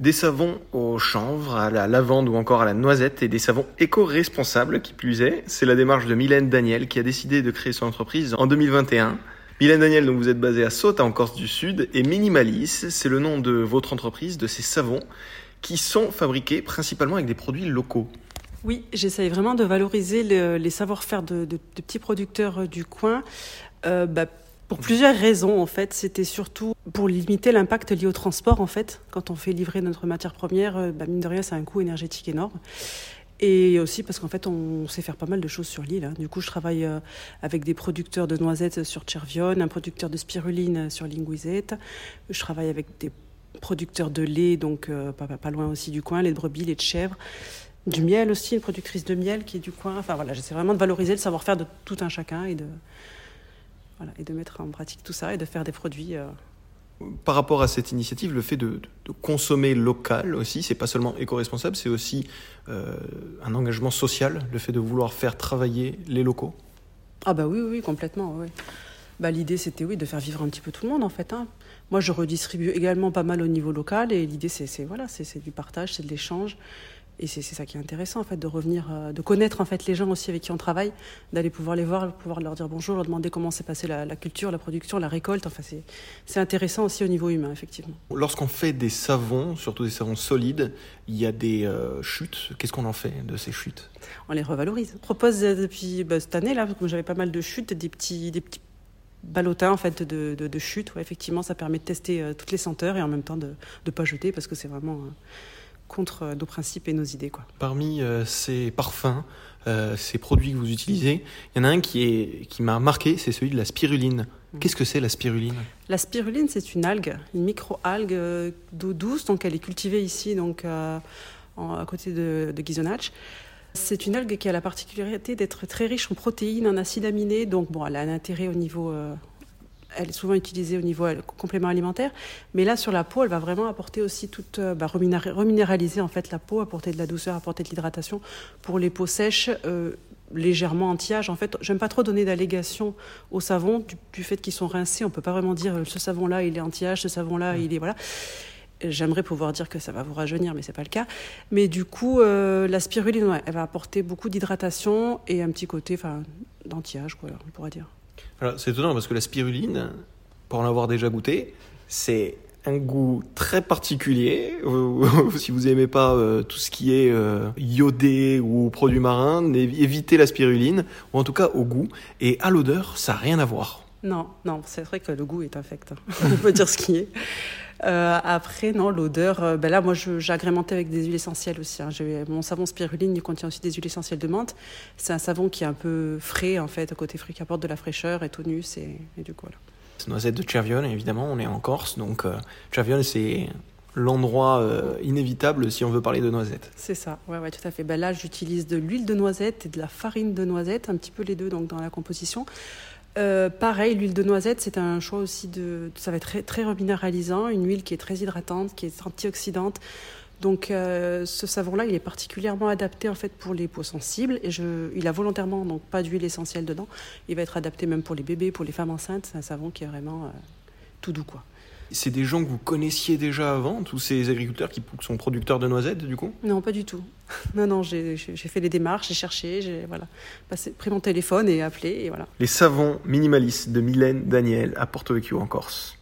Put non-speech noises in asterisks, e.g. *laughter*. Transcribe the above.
Des savons au chanvre, à la lavande ou encore à la noisette et des savons éco-responsables qui plus est. C'est la démarche de Mylène Daniel qui a décidé de créer son entreprise en 2021. Mylène Daniel, donc vous êtes basée à Sauta en Corse du Sud et Minimalis, c'est le nom de votre entreprise, de ces savons qui sont fabriqués principalement avec des produits locaux. Oui, j'essaye vraiment de valoriser les savoir-faire de, petits producteurs euh, du coin. Euh, bah, pour plusieurs raisons, en fait. C'était surtout pour limiter l'impact lié au transport, en fait. Quand on fait livrer notre matière première, euh, bah, mine de rien, c'est un coût énergétique énorme. Et aussi parce qu'en fait, on sait faire pas mal de choses sur l'île. Hein. Du coup, je travaille euh, avec des producteurs de noisettes sur Chervion, un producteur de spiruline sur Linguisette. Je travaille avec des producteurs de lait, donc euh, pas, loin aussi du coin, lait de brebis, lait de chèvre. Du miel aussi, une productrice de miel qui est du coin. Enfin voilà, j'essaie vraiment de valoriser le savoir-faire de tout un chacun et de, et de mettre en pratique tout ça et de faire des produits. Euh, Par rapport à cette initiative, le fait de, consommer local aussi, c'est pas seulement éco-responsable, c'est aussi euh, un engagement social, le fait de vouloir faire travailler les locaux? Ah bah oui, oui, complètement. Oui. Bah, l'idée c'était oui de faire vivre un petit peu tout le monde en fait. Hein. Moi je redistribue également pas mal au niveau local et l'idée c'est voilà c'est du partage, c'est de l'échange et c'est ça qui est intéressant en fait de revenir, euh, de connaître en fait les gens aussi avec qui on travaille, d'aller pouvoir les voir, pouvoir leur dire bonjour, leur demander comment s'est passée la, culture, la production, la récolte. Enfin c'est intéressant aussi au niveau humain effectivement. Lorsqu'on fait des savons, surtout des savons solides, il y a des euh, chutes. Qu'est-ce qu'on en fait de ces chutes? On les revalorise. On propose euh, depuis bah, cette année là, comme j'avais pas mal de chutes, des petits des petits ballotins en fait de, de, chutes. Ouais, effectivement, ça permet de tester toutes les senteurs et en même temps de ne pas jeter parce que c'est vraiment contre euh, nos principes et nos idées. Quoi. Parmi euh, ces parfums, euh, ces produits que vous utilisez, il y en a un qui, est, qui m'a marqué, c'est celui de la spiruline. Mm. Qu'est-ce que c'est la spiruline? La spiruline, c'est une algue, une micro-algue d'eau douce, donc elle est cultivée ici, donc à côté de, de Gizonach. C'est une algue qui a la particularité d'être très riche en protéines, en acides aminés, donc bon, elle a un intérêt au niveau elle est souvent utilisée au niveau complément alimentaire, mais là sur la peau, elle va vraiment apporter aussi toute, euh, bah, reminéraliser en fait la peau, apporter de la douceur, apporter de l'hydratation pour les peaux sèches. Euh, légèrement anti-âge. En fait, j'aime pas trop donner d'allégations au savon du, fait qu'ils sont rincés. On peut pas vraiment dire euh, ce savon-là il est anti-âge, ce savon-là il est voilà. J'aimerais pouvoir dire que ça va vous rajeunir, mais c'est pas le cas. Mais du coup, la spiruline, elle va apporter beaucoup d'hydratation et un petit côté, enfin, d'anti-âge, quoi, on pourrait dire c'est étonnant parce que la spiruline, pour en avoir déjà goûté, c'est un goût très particulier. *laughs* si vous n'aimez pas euh, tout ce qui est euh, iodé ou produits marins, évitez la spiruline, ou en tout cas au goût. Et à l'odeur, ça n'a rien à voir. Non, non, c'est vrai que le goût est infect. Hein. *laughs* On peut dire ce qui est. Euh, après, non, l'odeur, ben là, moi, j'ai agrémenté avec des huiles essentielles aussi. Hein. Mon savon spiruline, il contient aussi des huiles essentielles de menthe. C'est un savon qui est un peu frais, en fait, côté fruit, qui apporte de la fraîcheur et tonus, et, et du coup, voilà. C'est noisette de Chervion, évidemment, on est en Corse, donc euh, c'est l'endroit inévitable si on veut parler de noisettes. C'est ça, ouais, ouais, tout à fait. Ben là, j'utilise de l'huile de noisette et de la farine de noisette, un petit peu les deux donc dans la composition. Euh, pareil, l'huile de noisette, c'est un choix aussi de. Ça va être très, très reminéralisant, une huile qui est très hydratante, qui est antioxydante. Donc, euh, ce savon-là, il est particulièrement adapté en fait pour les peaux sensibles. Et je, il a volontairement donc pas d'huile essentielle dedans. Il va être adapté même pour les bébés, pour les femmes enceintes. C'est un savon qui est vraiment euh, tout doux, quoi. C'est des gens que vous connaissiez déjà avant, tous ces agriculteurs qui sont producteurs de noisettes, du coup? Non, pas du tout. Non, non, j'ai fait les démarches, j'ai cherché, j'ai voilà, pris mon téléphone et appelé, et voilà. Les savons minimalistes de Mylène Daniel à Porto Vecchio en Corse.